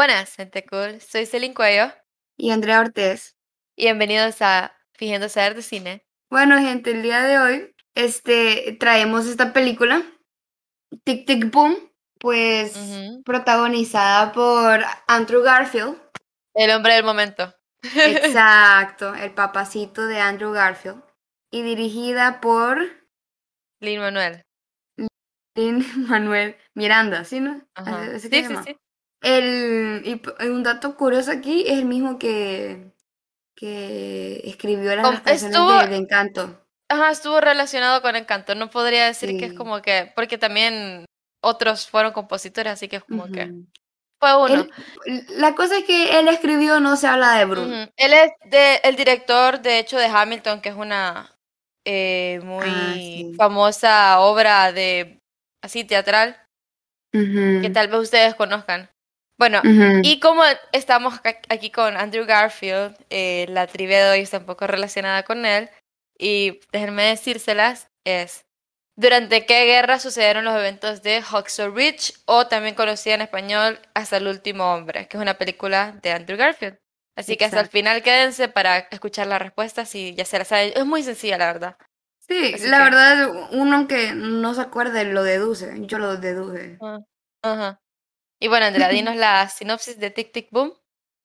Buenas, gente cool. Soy Celine Cuello y Andrea Ortiz. y bienvenidos a Fingiendo Saber de Cine. Bueno, gente, el día de hoy este, traemos esta película, Tic Tic Boom, pues protagonizada por Andrew Garfield. El hombre del momento. Exacto, el papacito de Andrew Garfield. Y dirigida por Lin Manuel. Lin Manuel Miranda, ¿sí, no? Ajá. Así- así Sí, sí, sí. El, y p- un dato curioso aquí es el mismo que, que escribió las, las canciones estuvo- de, de Encanto. Ajá, estuvo relacionado con Encanto. No podría decir que es como que. Porque también otros fueron compositores, así que es como que. Fue uno. Él- la cosa es que él escribió No se habla de Bruno. Él es de, el director, de hecho, de Hamilton, que es una eh, muy Ah, sí. famosa obra de así teatral, que tal vez ustedes conozcan. Bueno, y como estamos aquí con Andrew Garfield, eh, la trivia de hoy está un poco relacionada con él, y déjenme decírselas, es ¿Durante qué guerra sucedieron los eventos de Hacksaw Ridge, o también conocida en español Hasta el último hombre, que es una película de Andrew Garfield? Así que hasta el final quédense para escuchar las respuestas y ya se las saben. Es muy sencilla, la verdad. Sí, así la que- verdad, uno que no se acuerde lo deduce. Yo lo deduje. Ajá. Y bueno, Andrea, dinos la sinopsis de Tic Tic Boom.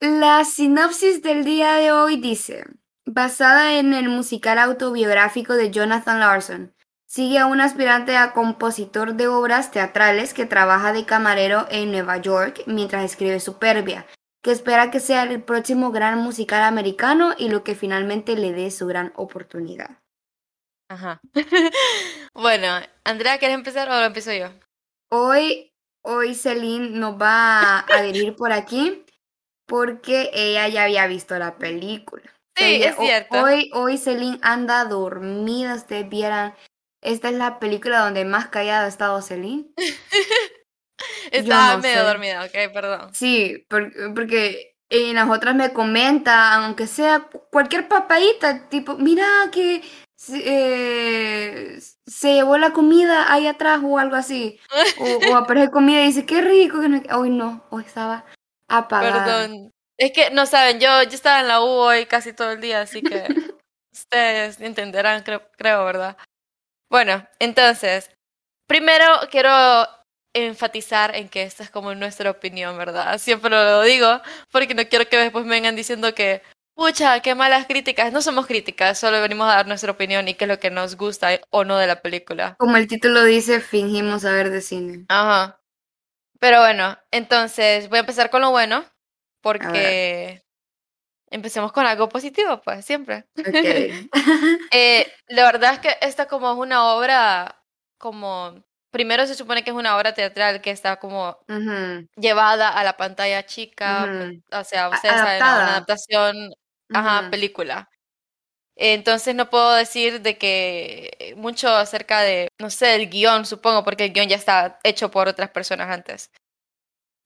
La sinopsis del día de hoy dice, basada en el musical autobiográfico de Jonathan Larson, sigue a un aspirante a compositor de obras teatrales que trabaja de camarero en Nueva York mientras escribe Superbia, que espera que sea el próximo gran musical americano y lo que finalmente le dé su gran oportunidad. Ajá. Bueno, Andrea, ¿quieres empezar o lo empiezo yo? Hoy, hoy Celine nos va a dirigir por aquí porque ella ya había visto la película. Sí, Ella- es cierto. Hoy, hoy Celine anda dormida, ustedes vieran. Esta es la película donde más callada ha estado Celine. Estaba no medio sé. dormida, ok, perdón. Sí, por- porque en las otras me comenta, aunque sea cu- cualquier papadita, tipo, mira que eh, se llevó la comida ahí atrás o algo así. O, o aparece comida y dice, qué rico. que no-". Hoy no, hoy estaba apagada. Perdón. Es que no saben, yo, yo estaba en la U hoy casi todo el día, así que ustedes entenderán, creo, creo, ¿verdad? Bueno, entonces, primero quiero enfatizar en que esta es como nuestra opinión, ¿verdad? Siempre lo digo, porque no quiero que después me vengan diciendo que, pucha, qué malas críticas. No somos críticas, solo venimos a dar nuestra opinión y qué es lo que nos gusta o no de la película. Como el título dice, fingimos saber de cine. Ajá. Pero bueno, entonces voy a empezar con lo bueno, porque empecemos con algo positivo, pues, siempre. Ok. Eh, la verdad es que esta como es una obra, como, primero se supone que es una obra teatral que está como llevada a la pantalla chica, o sea, ustedes saben, una adaptación, ajá, película. Entonces no puedo decir de que mucho acerca de, no sé, del guion, supongo, porque el guion ya está hecho por otras personas antes.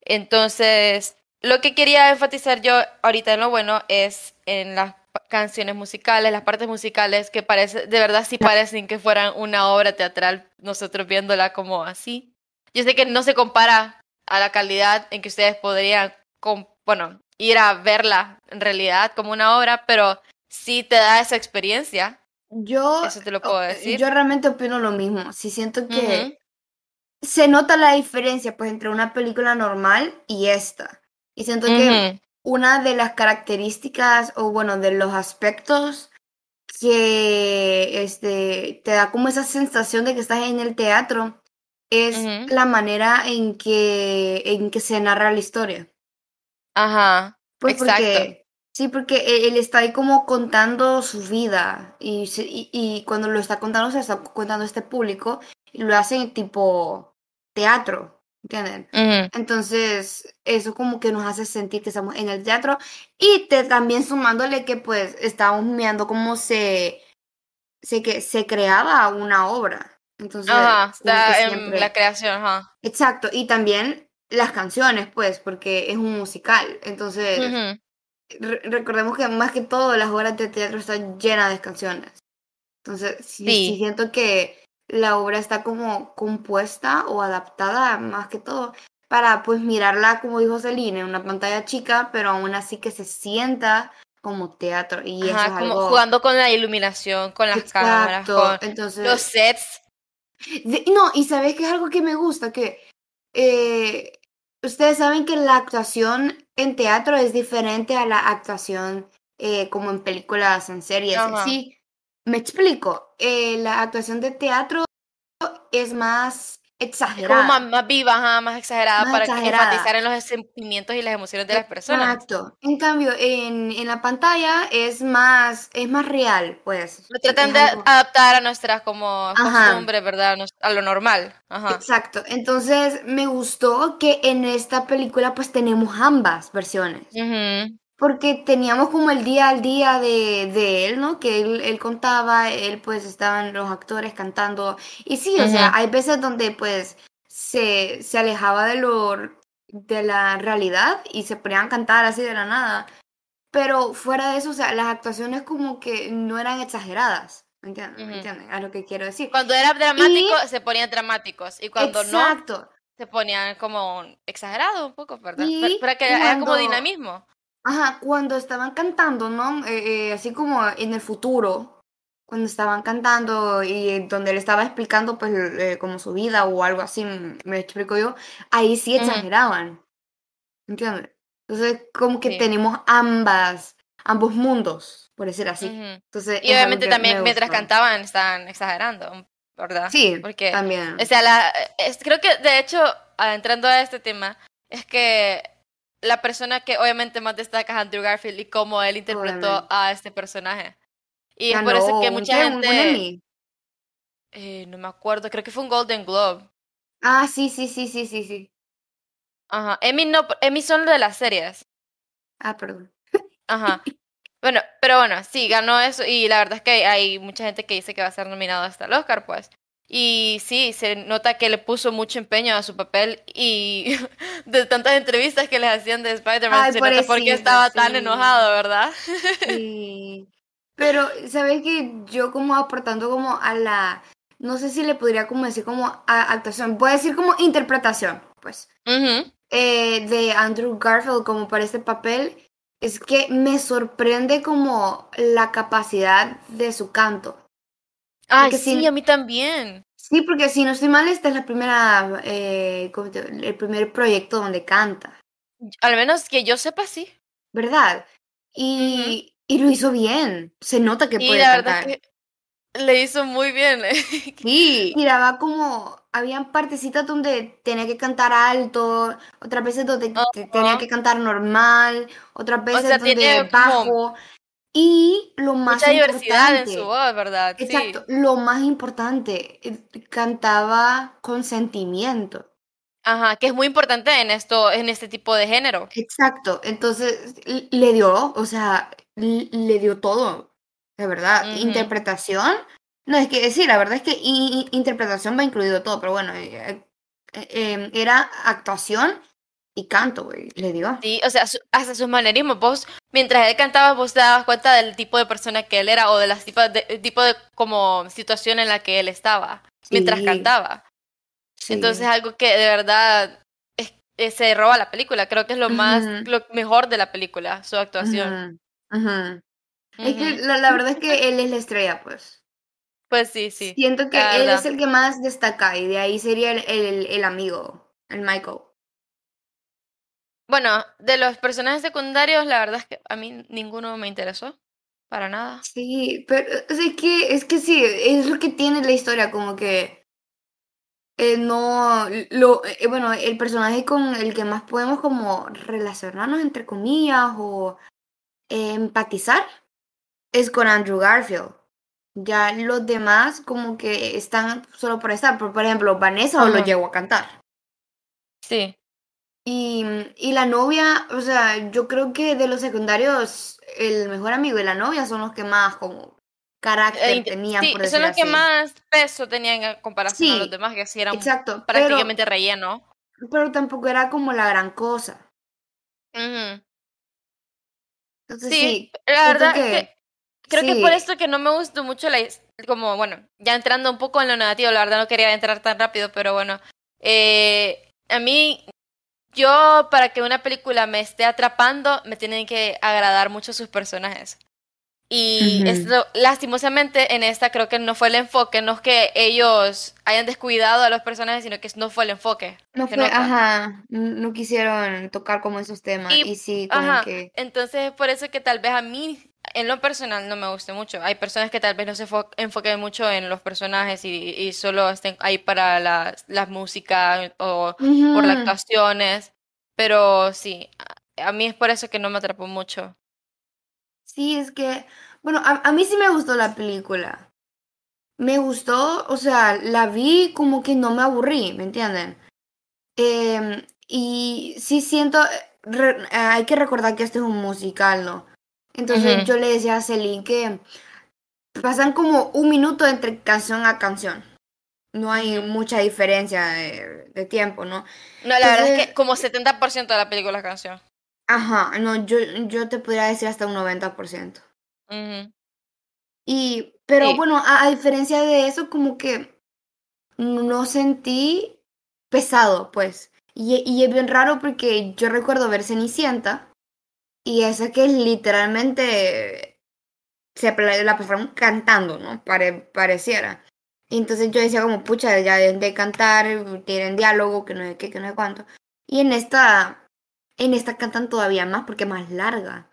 Entonces, lo que quería enfatizar yo ahorita en lo bueno es en las canciones musicales, las partes musicales que parece, de verdad sí parecen que fueran una obra teatral, nosotros viéndola como así. Yo sé que no se compara a la calidad en que ustedes podrían, bueno, ir a verla en realidad como una obra, pero sí te da esa experiencia. Yo, Eso te lo puedo decir. yo realmente opino lo mismo. Sí siento que Ujú. se nota la diferencia pues entre una película normal y esta. Y siento que Ujú. una de las características o bueno, de los aspectos que este te da como esa sensación de que estás en el teatro es Ujú. la manera en que en que se narra la historia. Ajá, Pues exacto. porque sí, porque él, él está ahí como contando su vida y, y, y cuando lo está contando se está contando a este público y lo hacen tipo teatro, ¿entienden? Entonces, eso como que nos hace sentir que estamos en el teatro y te, también sumándole que pues estamos mirando cómo se, se, que, se creaba una obra. Entonces, Ajá, está en la creación, ajá. Exacto, y también las canciones, pues, porque es un musical. Entonces, re- recordemos que más que todo las obras de teatro están llenas de canciones. Entonces, sí, Sí. sí siento que la obra está como compuesta o adaptada más que todo para pues mirarla, como dijo Celine, en una pantalla chica, pero aún así que se sienta como teatro. Y eso es Ajá, como algo... jugando con la iluminación, con las cámaras, con entonces... los sets. No, y sabes que es algo que me gusta, que eh, ustedes saben que la actuación en teatro es diferente a la actuación eh, como en películas, en series. Ajá. Sí, me explico. Eh, la actuación de teatro es más exagerada. como más, más viva, ajá, más exagerada Más para exagerada. enfatizar en los sentimientos y las emociones de las personas. Exacto. En cambio, en, en la pantalla es más, es más real, pues. Lo tratan de algo- adaptar a nuestras como costumbres, ¿verdad? A lo normal. Ajá. Exacto. Entonces, me gustó que en esta película pues tenemos ambas versiones. Ujú. Porque teníamos como el día al día de, de él, ¿no? Que él, él contaba, él pues estaban los actores cantando. Y sí, o sea, Ujú. hay veces donde pues se, se alejaba de lo de la realidad y se ponían a cantar así de la nada. Pero fuera de eso, o sea, las actuaciones como que no eran exageradas. ¿Me entienden? ¿Me Ujú. entienden? A lo que quiero decir. Cuando era dramático, se ponían dramáticos. Y cuando no, Exacto. se ponían como exagerados un poco, ¿verdad? Y Pa- Para que haya como cuando- dinamismo. Ajá, cuando estaban cantando, ¿no? Eh, eh, así como en el futuro, cuando estaban cantando y donde él estaba explicando pues eh, como su vida o algo así, m- me explico yo, ahí sí exageraban, ¿entiendes? Entonces como que Sí. tenemos ambas, ambos mundos, por decir así. Entonces Y obviamente también me mientras cantaban estaban exagerando, ¿verdad? Sí, Porque, también. o sea, la, es- creo que de hecho, entrando a este tema, es que la persona que obviamente más destaca es Andrew Garfield y cómo él interpretó Obviamente. a este personaje. Y es por eso que mucha qué, un- un gente, Emmy. eh, no me acuerdo, creo que fue un Golden Globe. Ah, sí, sí, sí, sí, sí, sí. Ajá, Emmy no, Emmy son lo de las series. Ah, perdón. Ajá. Bueno, pero bueno, sí, ganó eso y la verdad es que hay mucha gente que dice que va a ser nominado hasta el Oscar, pues. Y sí, se nota que le puso mucho empeño a su papel y de tantas entrevistas que les hacían de Spider-Man se nota por qué estaba tan enojado, ¿verdad? Sí. Pero, ¿sabes que Yo como aportando como a la, no sé si le podría como decir como a actuación, voy a decir como interpretación, pues, eh, de Andrew Garfield como para este papel, es que me sorprende como la capacidad de su canto. Porque sí, si- a mí también. Sí, porque si no estoy mal, esta es la primera, eh, ¿cómo te- el primer proyecto donde canta, Al menos que yo sepa, sí. ¿verdad? Y, y lo hizo bien, se nota que Y puede la cantar. verdad que le hizo muy bien. Sí, tiraba como, habían partecitas donde tenía que cantar alto, otras veces donde te- tenía que cantar normal, otras veces sea, donde como bajo. Y lo más Mucha diversidad en importante, su voz, ¿verdad? Sí. exacto, lo más importante, eh, cantaba con sentimiento. Ajá, que es muy importante en esto, en este tipo de género. Exacto, entonces le dio, o sea, le dio todo, de verdad. Interpretación, no es que sí, la verdad es que interpretación va incluido todo, pero bueno, eh, eh, eh, era actuación y canto, güey, le dio. Sí, o sea, su- hasta sus manerismos. Vos, mientras él cantaba, vos te dabas cuenta del tipo de persona que él era o de las de, tipo de como situación en la que él estaba mientras cantaba. sí. Entonces, algo que de verdad es- se roba la película. Creo que es lo más, lo mejor de la película, su actuación. Es que la, la verdad es que él es la estrella, pues. Pues sí, sí. Siento que él es el que más destaca y de ahí sería el, el, el amigo, el Michael. Bueno, de los personajes secundarios, la verdad es que a mí ninguno me interesó. Para nada. Sí, pero o sea, es que, es que sí, es lo que tiene la historia, como que eh, no, lo, eh, bueno, el personaje con el que más podemos como relacionarnos entre comillas o eh, empatizar es con Andrew Garfield. Ya los demás como que están solo por estar, por, por ejemplo, Vanessa o lo llegó a cantar. Sí. Y, y la novia, o sea, yo creo que de los secundarios, el mejor amigo y la novia son los que más como carácter Eh, tenían, sí, por son decir los que así. más peso tenían en comparación a los demás, que sí eran Exacto, pero, prácticamente relleno. pero tampoco era como la gran cosa. Entonces Sí, sí, la verdad es que que creo que por sí, esto que no me gustó mucho la como bueno, ya entrando un poco en lo negativo, la verdad no quería entrar tan rápido, pero bueno, eh, a mí yo para que una película me esté atrapando, me tienen que agradar mucho sus personajes. Y esto, lastimosamente en esta creo que no fue el enfoque, no es que ellos hayan descuidado a los personajes, sino que no fue el enfoque. No fue, ajá, no quisieron tocar como esos temas. Y, sí, como ajá, que... entonces por eso que tal vez a mí, en lo personal, no me guste mucho. Hay personas que tal vez no se enfoquen mucho en los personajes y, y solo estén ahí para la, la música o por las actuaciones. Pero sí, a mí es por eso que no me atrapó mucho. Sí, es que, bueno, a, mí sí me gustó la película. Me gustó, o sea, la vi como que no me aburrí, ¿me entienden? Em, y sí siento, hay que recordar que este es un musical, ¿no? Entonces yo le decía a Celine que pasan como un minuto entre canción a canción. No hay mucha diferencia de, tiempo, ¿no? No, la verdad es que como 70% de la película es canción. Ajá, no, yo, yo te podría decir hasta un 90%. Y, pero bueno, a, diferencia de eso, como que no sentí pesado, pues. Y, y es bien raro porque yo recuerdo ver Cenicienta y esa que literalmente se la pasaron cantando, ¿no? pareciera. Y entonces yo decía como, pucha, ya deben de cantar, tienen diálogo, que no sé qué, que no sé cuánto. Y en esta en esta cantan todavía más porque es más larga.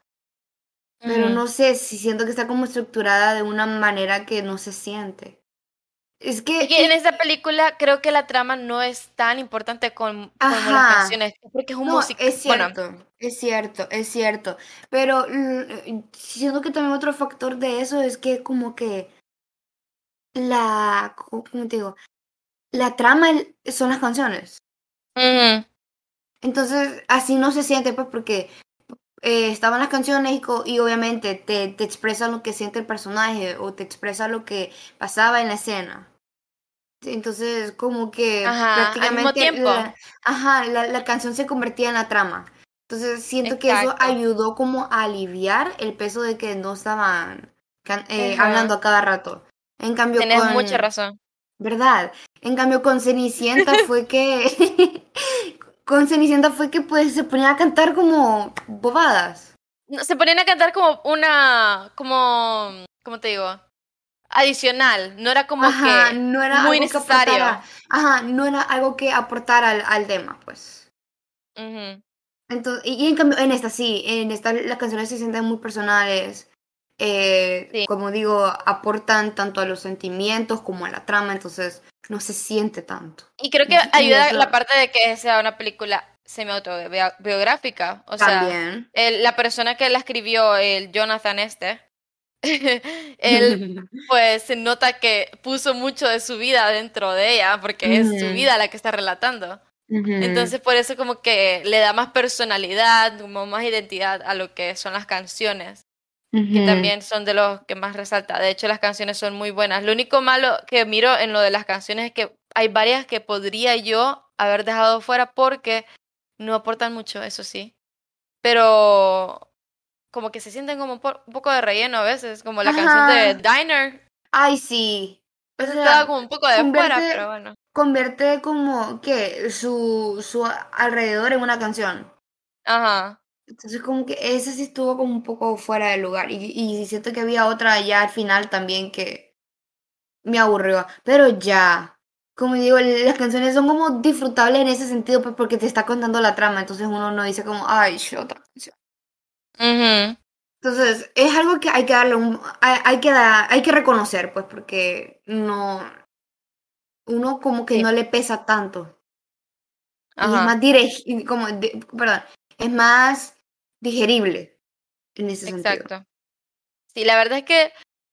Pero no sé, si siento que está como estructurada de una manera que no se siente. Es que, en esta película creo que la trama no es tan importante como las canciones, porque es un no, Es cierto, es cierto, es cierto. Pero siento que también otro factor de eso es que como que la, ¿cómo te digo? La trama son las canciones. Entonces, así no se siente, pues, porque eh, estaban las canciones y, obviamente te, te expresa lo que siente el personaje o te expresa lo que pasaba en la escena. Entonces, como que prácticamente La, ajá, la, canción se convertía en la trama. Entonces, siento que eso ayudó como a aliviar el peso de que no estaban eh, hablando a cada rato. En cambio, Tienes mucha razón. ¿Verdad? En cambio, con Cenicienta fue que con Cenicienta fue que pues se ponían a cantar como bobadas. se ponían a cantar como una, como, ¿cómo te digo? Adicional, no era como que no era muy necesario. ajá, no era algo que aportara al, al tema, pues. Entonces, y, en cambio, en esta sí, en esta las canciones se sienten muy personales. Eh, como digo, aportan tanto a los sentimientos como a la trama, entonces no se siente tanto. Y creo que ayuda la parte de que sea una película semi-autobiográfica. O sea, la persona que la escribió, el Jonathan este, él pues se nota que puso mucho de su vida dentro de ella, porque es su vida la que está relatando. Entonces por eso como que le da más personalidad, como más identidad a lo que son las canciones que también son de los que más resalta. De hecho, las canciones son muy buenas. Lo único malo que miro en lo de las canciones es que hay varias que podría yo haber dejado fuera porque no aportan mucho, eso sí. Pero como que se sienten como un, poco de relleno a veces, como la canción de Diner. Ay, sí. Pues estaba como un poco de fuera, pero bueno. Convierte como que su, su alrededor en una canción. Ajá. Entonces como que ese sí estuvo como un poco fuera de lugar y, y siento que había otra ya al final también que me aburrió, pero ya, como digo, las canciones son como disfrutables en ese sentido pues porque te está contando la trama, entonces uno no dice como, ay, otra canción. Entonces, es algo que hay que darle un, hay, que dar, hay que reconocer, pues, porque no, uno como que no le pesa tanto. Y es más directo, como, perdón, es más digerible en ese Exacto. Sí, la verdad es que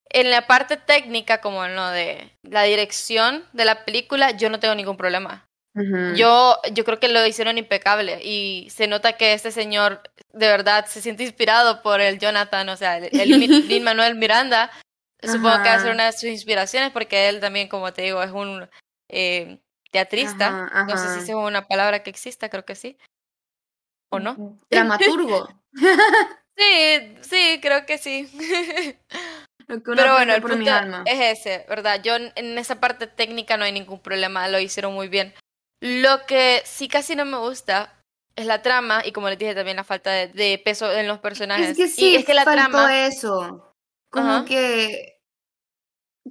en la parte técnica, como en lo de la dirección de la película, yo no tengo ningún problema. Yo, yo creo que lo hicieron impecable y se nota que este señor de verdad se siente inspirado por el Jonathan, o sea, el, el Manuel Miranda. Supongo que va a ser una de sus inspiraciones porque él también, como te digo, es un eh, teatrista. No sé si es una palabra que exista, creo que sí. ¿O no? Dramaturgo. sí, sí, creo que sí. Pero bueno, el punto es ese, ¿verdad? Yo en esa parte técnica no hay ningún problema, lo hicieron muy bien. Lo que sí casi no me gusta es la trama y como les dije también la falta de, peso en los personajes. Es que sí, y es que la faltó trama... eso. Como que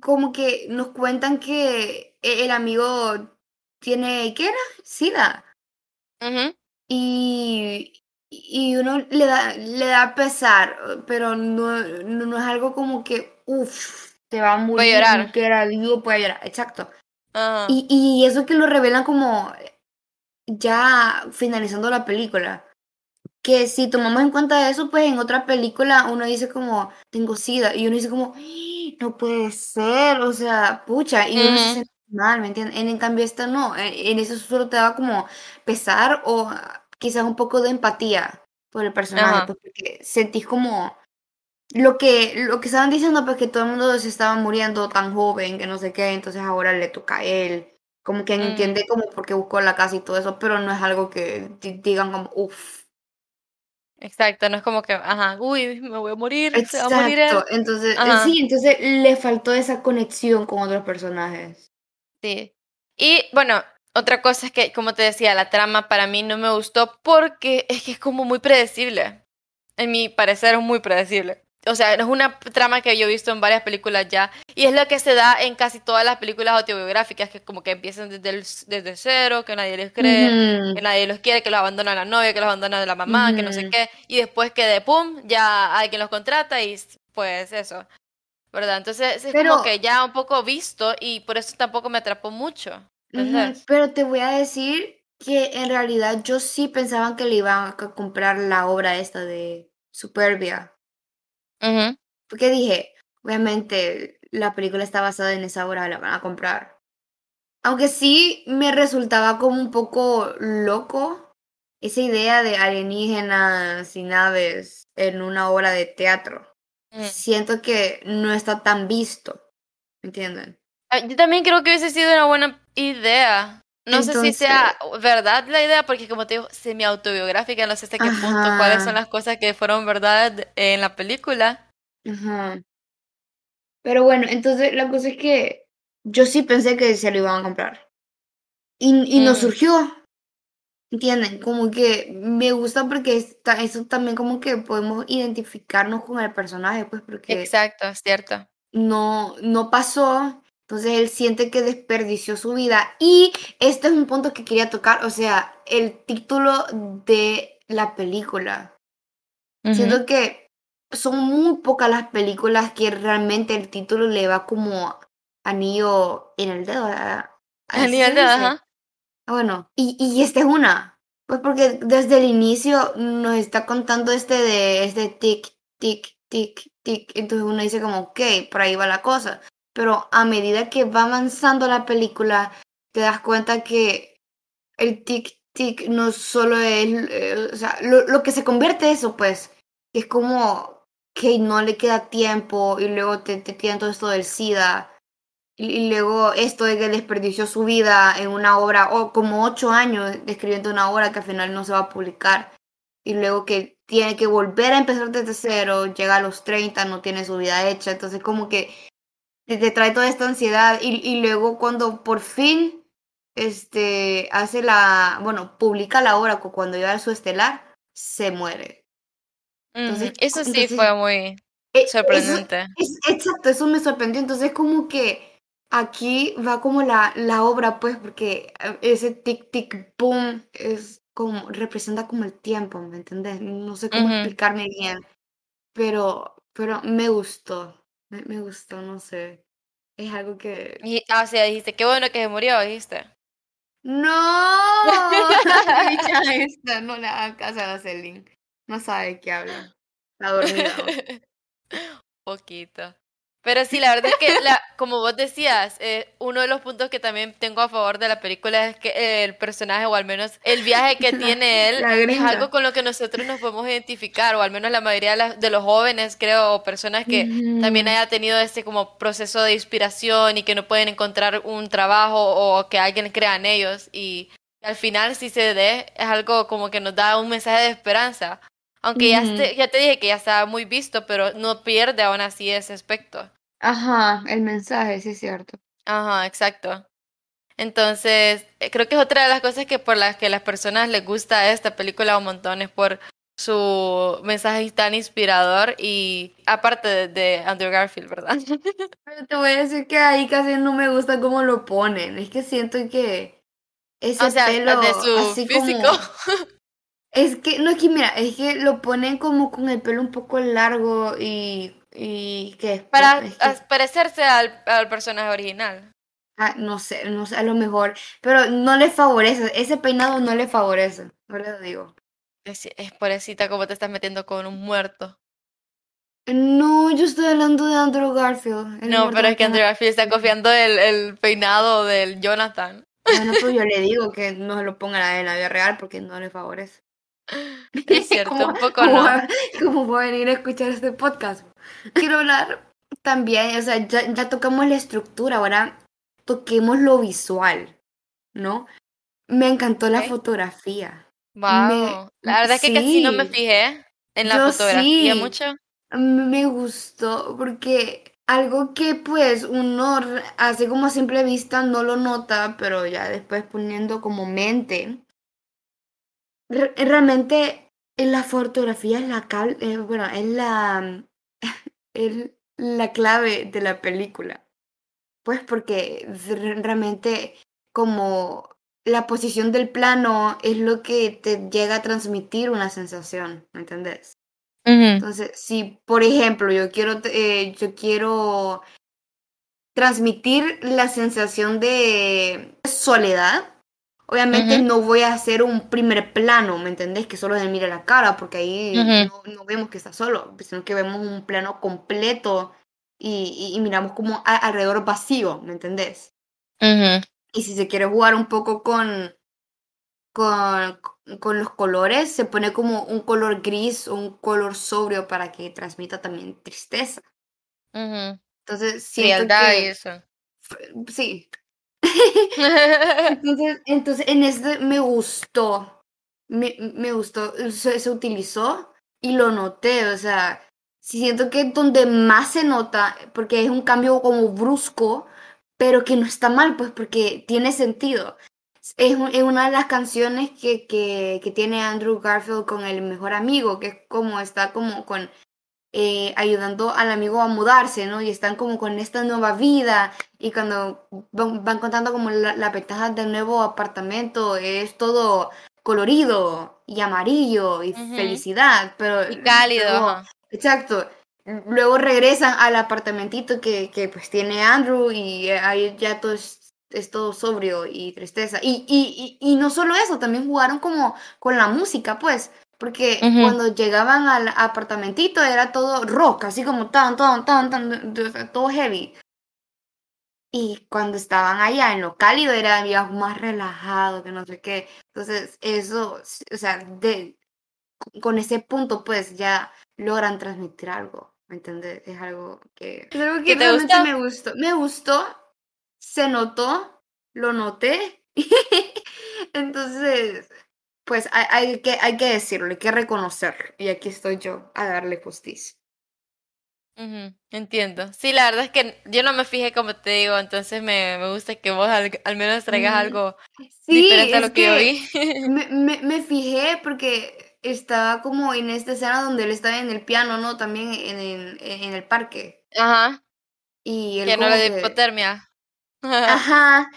como que nos cuentan que e-, el amigo tiene, ¿qué era? SIDA. Y, y uno le da, le da pesar, pero no, no, es algo como que, uff, te va a morir. Llorar. Que era digo, puede llorar, exacto. Y, y eso que lo revelan como ya finalizando la película. Que si tomamos en cuenta eso, pues en otra película uno dice como, tengo sida, y uno dice como, no puede ser, o sea, pucha, y uno se siente mal, ¿me entiendes? En, cambio, esto no, en, eso solo te da como pesar o quizás un poco de empatía por el personaje, pues, porque sentís como lo que, lo que estaban diciendo, pues que todo el mundo se estaba muriendo tan joven, que no sé qué, entonces ahora le toca a él. Como que mm. entiende como por qué buscó la casa y todo eso, pero no es algo que digan como, uff. Exacto, no es como que, ajá, uy, me voy a morir, Exacto. se va a morir Entonces, sí, entonces le faltó esa conexión con otros personajes. Sí. Y bueno, otra cosa es que, como te decía, la trama para mí no me gustó porque es que es como muy predecible. En mi parecer es muy predecible o sea, es una trama que yo he visto en varias películas ya, y es lo que se da en casi todas las películas autobiográficas, que como que empiezan desde, desde cero, que nadie les cree, que nadie los quiere, que los abandona la novia, que los abandona la mamá, que no sé qué, y después que de pum, ya hay quien los contrata y pues eso, ¿verdad? Entonces es como que ya un poco visto y por eso tampoco me atrapó mucho. Pero te voy a decir que en realidad yo sí pensaba que le iban a comprar la obra esta de Superbia. Porque dije, obviamente la película está basada en esa obra, la van a comprar. Aunque sí me resultaba como un poco loco esa idea de alienígenas y naves en una obra de teatro. Mm. Siento que no está tan visto, ¿me entienden? Ah, yo también creo que hubiese sido una buena idea. No sé si sea verdad la idea, porque como te digo, semi autobiográfica, no sé hasta qué punto, cuáles son las cosas que fueron verdad en la película. Ajá. Pero bueno, entonces la cosa es que yo sí pensé que se lo iban a comprar. Y, y mm. surgió. ¿Entienden? Como que me gusta porque está, eso también como que podemos identificarnos con el personaje, pues porque... Exacto, es cierto. No, no pasó, entonces él siente que desperdició su vida. Y este es un punto que quería tocar, o sea, el título de la película. Siento que son muy pocas las películas que realmente el título le va como anillo en el dedo. Anillo en el dedo, ajá. Ah, bueno, y, y esta es una. Pues porque desde el inicio nos está contando este de este tic, tic, tic, tic. Entonces uno dice como, ok, por ahí va la cosa pero a medida que va avanzando la película, te das cuenta que el tic-tic no solo es, eh, o sea, lo, que se convierte eso, pues, es como que no le queda tiempo y luego te, te todo esto del SIDA. Y, luego esto de que desperdició su vida en una obra, o como ocho años escribiendo una obra que al final no se va a publicar. Y luego que tiene que volver a empezar desde cero, llega a los 30, no tiene su vida hecha. Entonces como que te trae toda esta ansiedad y, y luego cuando por fin este hace la, bueno, publica la obra cuando iba a su estelar, se muere. Entonces, eso sí fue muy e, sorprendente. exacto, eso me sorprendió. Entonces como que aquí va como la, la obra, pues, porque eh, ese tic tic boom es como, representa como el tiempo, ¿me entiendes? No sé cómo explicarme bien, pero, pero me gustó. Me, gustó, no sé. Es algo que. Y, ah, sea, dijiste, qué bueno que se murió, dijiste. ¡No! esta, no le hagan caso a Celine. No sabe qué habla. Está dormida. Poquito. Pero sí, la verdad es que, la, como vos decías, eh, uno de los puntos que también tengo a favor de la película es que el personaje, o al menos el viaje que tiene él, es algo con lo que nosotros nos podemos identificar, o al menos la mayoría de, los jóvenes, creo, o personas que también haya tenido este como proceso de inspiración y que no pueden encontrar un trabajo o que alguien crea en ellos. Y al final, si se dé, es algo como que nos da un mensaje de esperanza. Aunque ya, te, ya te dije que ya estaba muy visto, pero no pierde aún así ese aspecto. Ajá, el mensaje, sí es cierto. Ajá, exacto. Entonces, eh, creo que es otra de las cosas que por las que las personas les gusta esta película un montón, es por su mensaje tan inspirador y aparte de, Andrew Garfield, ¿verdad? Pero te voy a decir que ahí casi no me gusta cómo lo ponen, es que siento que ese pelo de su así físico. como es que no es que mira, es que lo ponen como con el pelo un poco largo y y que para parecerse al, al personaje original. Ah, no sé, no sé, a lo mejor, pero no le favorece, ese peinado no le favorece, no le digo. Es, es pobrecita como te estás metiendo con un muerto. No, yo estoy hablando de Andrew Garfield. No, pero es que Andrew Garfield está copiando el, el peinado del Jonathan. Bueno, pues yo le digo que no se lo ponga en la vida real porque no le favorece. Es cierto, un poco no. ¿Cómo voy a venir a escuchar este podcast? Quiero hablar también, o sea, ya, ya tocamos la estructura, ahora toquemos lo visual, ¿no? Me encantó la fotografía. Wow. la verdad es que casi no me fijé en la fotografía mucho. Me gustó porque algo que pues uno así como a simple vista no lo nota, pero ya después poniendo como mente, realmente la fotografía es la, eh, bueno, es la, es la clave de la película. Pues porque realmente como la posición del plano es lo que te llega a transmitir una sensación, ¿me entendés? Entonces, si por ejemplo yo quiero, eh, yo quiero transmitir la sensación de soledad, obviamente no voy a hacer un primer plano, ¿me entendés? Que solo se mire la cara, porque ahí no, vemos que está solo, sino que vemos un plano completo y, miramos como alrededor vacío, ¿me entendés? Y si se quiere jugar un poco con, con, con, los colores, se pone como un color gris o un color sobrio para que transmita también tristeza. Entonces, siento que, eso. Sí. entonces, entonces, en este me gustó. Me, me gustó. Se, se utilizó y lo noté. O sea, siento que donde más se nota, porque es un cambio como brusco, pero que no está mal, pues porque tiene sentido. Es, es una de las canciones que, que, que, tiene Andrew Garfield con el mejor amigo, que es como está como con eh, ayudando al amigo a mudarse, ¿no? Y están como con esta nueva vida y cuando van, contando como la, la ventaja del nuevo apartamento, es todo colorido y amarillo y felicidad, pero... Y cálido. exacto. Luego regresan al apartamentito que, que pues tiene Andrew y ahí ya todo es, todo sobrio y tristeza. Y, y, y, no solo eso, también jugaron como con la música, pues, porque cuando llegaban al apartamentito era todo rock, así como tan, tan, tan, tan, todo heavy. Y cuando estaban allá en lo cálido era más relajado, que no sé qué. Entonces, eso, o sea, de, con ese punto, pues ya logran transmitir algo. ¿Me entiendes? Es algo que... Es algo que realmente me gustó. Me gustó, se notó, lo noté. Entonces, pues hay, que, hay que decirlo, hay que reconocerlo. Y aquí estoy yo a darle justicia. entiendo. Sí, la verdad es que yo no me fijé como te digo, entonces me, me gusta que vos al, menos traigas algo diferente a lo que, yo vi. me, me, me, fijé porque estaba como en esta escena donde él estaba en el piano, ¿no? También en, en, en el parque. Ajá. Y él que no le hipotermia. Ajá.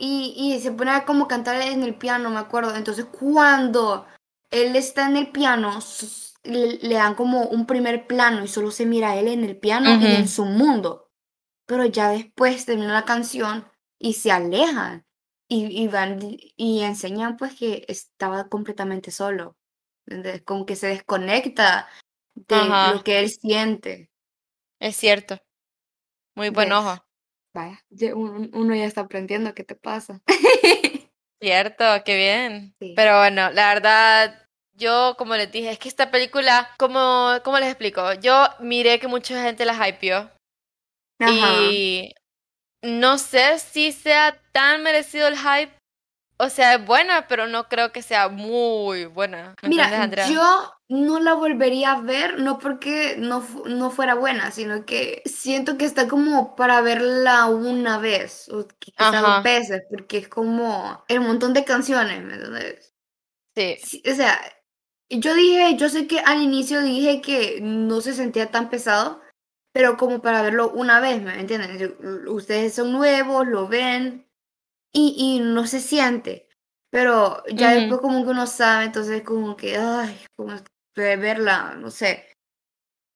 Y, y se pone a como cantar en el piano, me acuerdo. Entonces, cuando él está en el piano, le, dan como un primer plano y solo se mira a él en el piano y en su mundo. Pero ya después termina la canción y se alejan. Y, y van y enseñan pues que estaba completamente solo como que se desconecta de lo que él siente. Es cierto. Muy buen ojo. Vaya, uno ya está aprendiendo qué te pasa. Cierto, qué bien. Pero bueno, la verdad, yo como les dije, es que esta película, como, ¿cómo les explico? Yo miré que mucha gente la hypeó. Y no sé si sea tan merecido el hype, o sea, es buena, pero no creo que sea muy buena. ¿Me entiendes, Mira, Andrea? yo no la volvería a ver, no porque no, no fuera buena, sino que siento que está como para verla una vez, o quizá dos veces, porque es como el montón de canciones, ¿me entiendes? Sí. Sí, o sea, yo dije, yo sé que al inicio dije que no se sentía tan pesado, pero como para verlo una vez, ¿me entienden? Ustedes son nuevos, lo ven y, y no se siente, pero ya Ujú. después como que uno sabe, entonces como que, ay, como verla, no sé.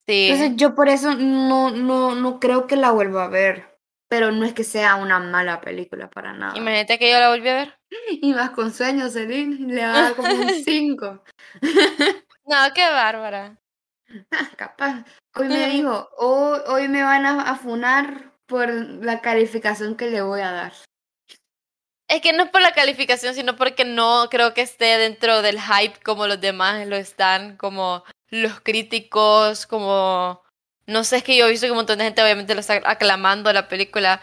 Sí. Entonces yo por eso no, no, no creo que la vuelva a ver, pero no es que sea una mala película para nada. Imagínate que yo la volví a ver. Y más con sueños, Celine, le da como un 5. No, qué bárbara. Capaz. Hoy me dijo, hoy, hoy me van a, a funar por la calificación que le voy a dar. Es que no es por la calificación, sino porque no creo que esté dentro del hype como los demás lo están, como los críticos, como... No sé, es que yo he visto que un montón de gente obviamente lo está aclamando la película.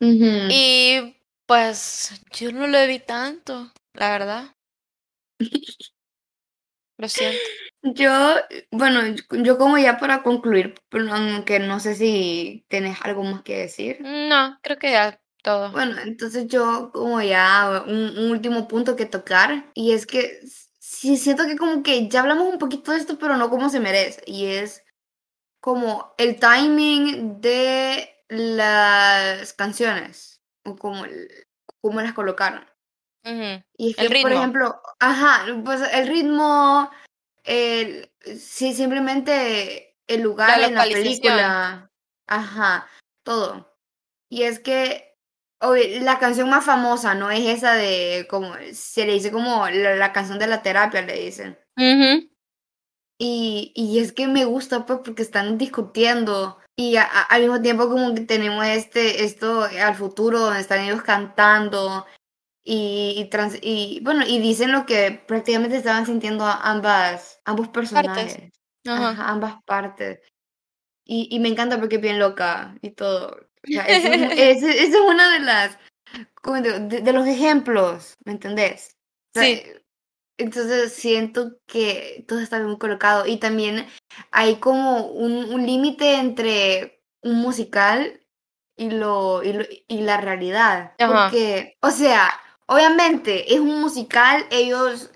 Y pues yo no lo vi tanto, la verdad. Lo siento. Yo, bueno, yo como ya para concluir, aunque no sé si tienes algo más que decir. No, creo que ya todo. Bueno, entonces yo como ya un, un último punto que tocar y es que sí siento que como que ya hablamos un poquito de esto, pero no como se merece y es como el timing de las canciones o como el- cómo las colocaron. Ujú. Y es El que, por ritmo. ejemplo, ajá, pues el ritmo, el, sí, simplemente el lugar La en la película, ajá, todo. Y es que oye, la canción más famosa no es esa de, como, se le dice como la, la canción de la terapia, le dicen. Ujú. Y, y es que me gusta, pues, porque están discutiendo y a- a- al mismo tiempo como que tenemos este, esto al futuro, donde están ellos cantando y, y, trans- y bueno, y dicen lo que prácticamente estaban sintiendo ambas, ambos personajes. Ajá, ambas partes. Y, y me encanta porque es bien loca y todo. Sea, esa es, esa es una de las, de, de los ejemplos, ¿me entendés? O sea, Sí. Entonces siento que todo está bien colocado y también hay como un, un límite entre un musical y, lo, y, lo- y la realidad. Ajá. Porque, o sea, obviamente es un musical, ellos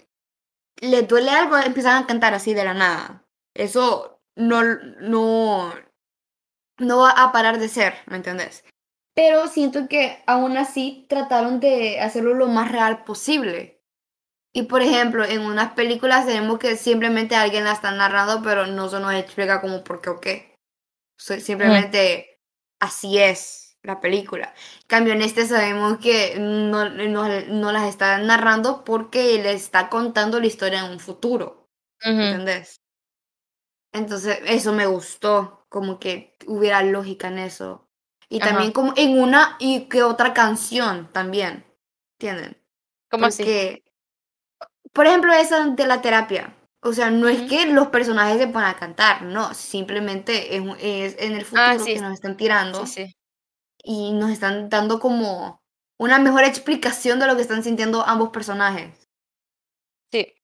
les duele algo, empiezan a cantar así de la nada. Eso no, no, no va a parar de ser, ¿me entendés? Pero siento que aún así trataron de hacerlo lo más real posible. Y por ejemplo, en unas películas tenemos que simplemente alguien la está narrando, pero no se nos explica como por qué o qué. Simplemente así es la película. En cambio, en este sabemos que no, no, no las está narrando porque le está contando la historia en un futuro. Ujú. ¿Entendés? Entonces, eso me gustó, como que hubiera lógica en eso. Y Ajá. también como en una y que otra canción también. ¿Entienden? ¿Cómo así? Porque, por ejemplo, esa de la terapia. O sea, no es que los personajes se pongan a cantar, no, simplemente es, es en el futuro Ah, sí, que nos están tirando Sí, sí. y nos están dando como una mejor explicación de lo que están sintiendo ambos personajes. Sí.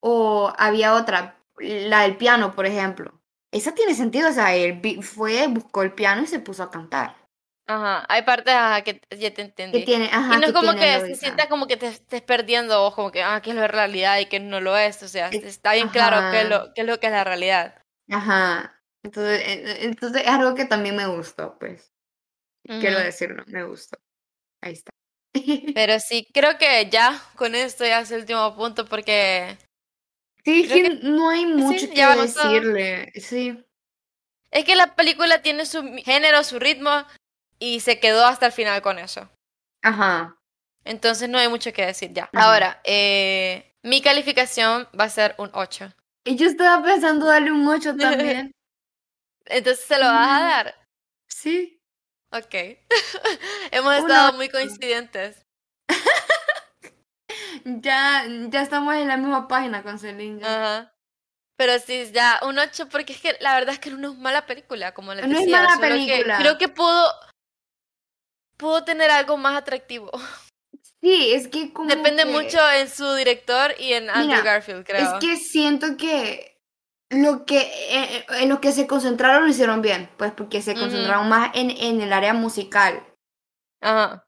O había otra, la del piano, por ejemplo. Esa tiene sentido, o sea, él fue, buscó el piano y se puso a cantar. Ajá. Hay partes ajá, que ya te Que entendí. tiene, ajá, Y no es que como que se sienta como que te estés perdiendo o como que, ah, que es la realidad y que no lo es. O sea, está bien claro qué es, lo, qué es lo que es la realidad. Ajá. Entonces, entonces es algo que también me gustó, pues. Quiero decirlo, me gustó. Ahí está. Pero sí, creo que ya con esto ya es el último punto porque Sí, creo que no hay mucho que todo. decirle. Sí. es que la película tiene su género, su ritmo y se quedó hasta el final con eso. Ajá. Entonces no hay mucho que decir ya. Ajá. Ahora, eh, mi calificación va a ser un 8. Y yo estaba pensando darle un 8 también. Entonces se lo vas a Mm. dar. Sí. Ok. Hemos estado muy coincidentes. Ya, ya estamos en la misma página con Celine. ya. Ajá. Pero sí, ya un 8 porque es que la verdad es que no es mala película, como les No es decía. mala solo que película. creo que pudo, pudo tener algo más atractivo. Sí, es que como Depende que- mucho en su director y en Andrew Mira, Garfield, creo. Es que siento que lo que eh, en lo que se concentraron lo hicieron bien, pues porque se concentraron más en, en el área musical. Ajá.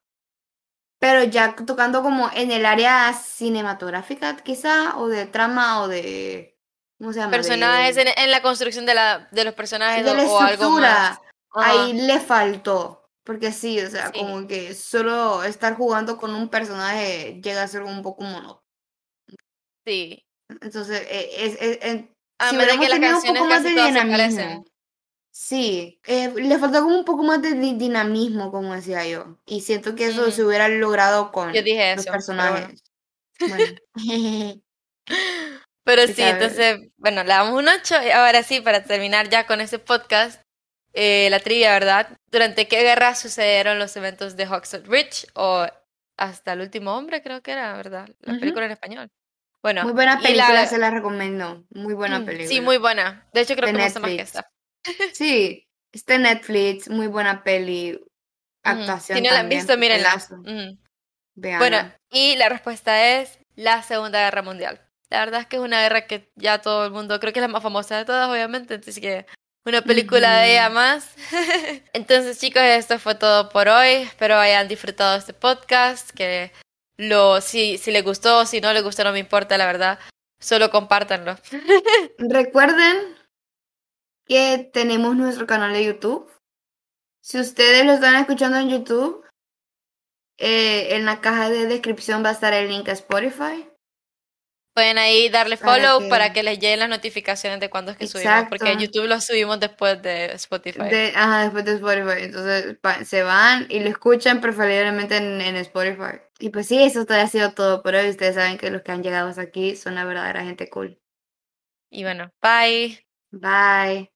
Pero ya tocando como en el área cinematográfica, quizá, o de trama, o de. ¿Cómo se llama? De- Personajes, en, en la construcción de, la, de los personajes de la o, o algo más. estructura. Ahí le faltó. Porque sí, o sea, Sí. como que solo estar jugando con un personaje llega a ser un poco monótono. Sí. Entonces, eh, es, es- es- A si menos que las canciones poco más casi de todas se dinamismo. parecen. Sí, eh, le faltó como un poco más de di- dinamismo, como decía yo. Y siento que eso se hubiera logrado con Yo dije los eso, pero bueno. personajes. Bueno. Pero sí, entonces, bueno, le damos un 8. Y ahora sí, para terminar ya con ese podcast, eh, la trivia, ¿verdad? ¿Durante qué guerra sucedieron los eventos de Hogshead Ridge? O hasta el último hombre, creo que era, ¿verdad? La película en español. Bueno, Muy buena película, la- se la recomiendo. Muy buena Mm, película. Sí, muy buena. De hecho, creo De que me gusta más que esta. Sí, está en Netflix, muy buena peli. Actuación Si no la han visto, mírenla. Véanla. Bueno, y la respuesta es la Segunda Guerra Mundial. La verdad es que es una guerra que ya todo el mundo, creo que es la más famosa de todas, obviamente, entonces que una película de ella más. entonces, chicos, esto fue todo por hoy. Espero hayan disfrutado este podcast, que lo si si les gustó, si no les gustó no me importa, la verdad. Solo compártanlo. Recuerden que tenemos nuestro canal de YouTube. Si ustedes lo están escuchando en YouTube, eh, en la caja de descripción va a estar el link a Spotify. Pueden ahí darle Para follow que- para que les lleguen las notificaciones de cuándo es que subimos, porque. YouTube lo subimos después de Spotify. De, ajá, después de Spotify. Entonces pa- se van y lo escuchan preferiblemente en, en Spotify. Y pues sí, eso ha sido todo por hoy. Ustedes saben que los que han llegado hasta aquí son la verdadera gente cool. Y bueno, bye. Bye.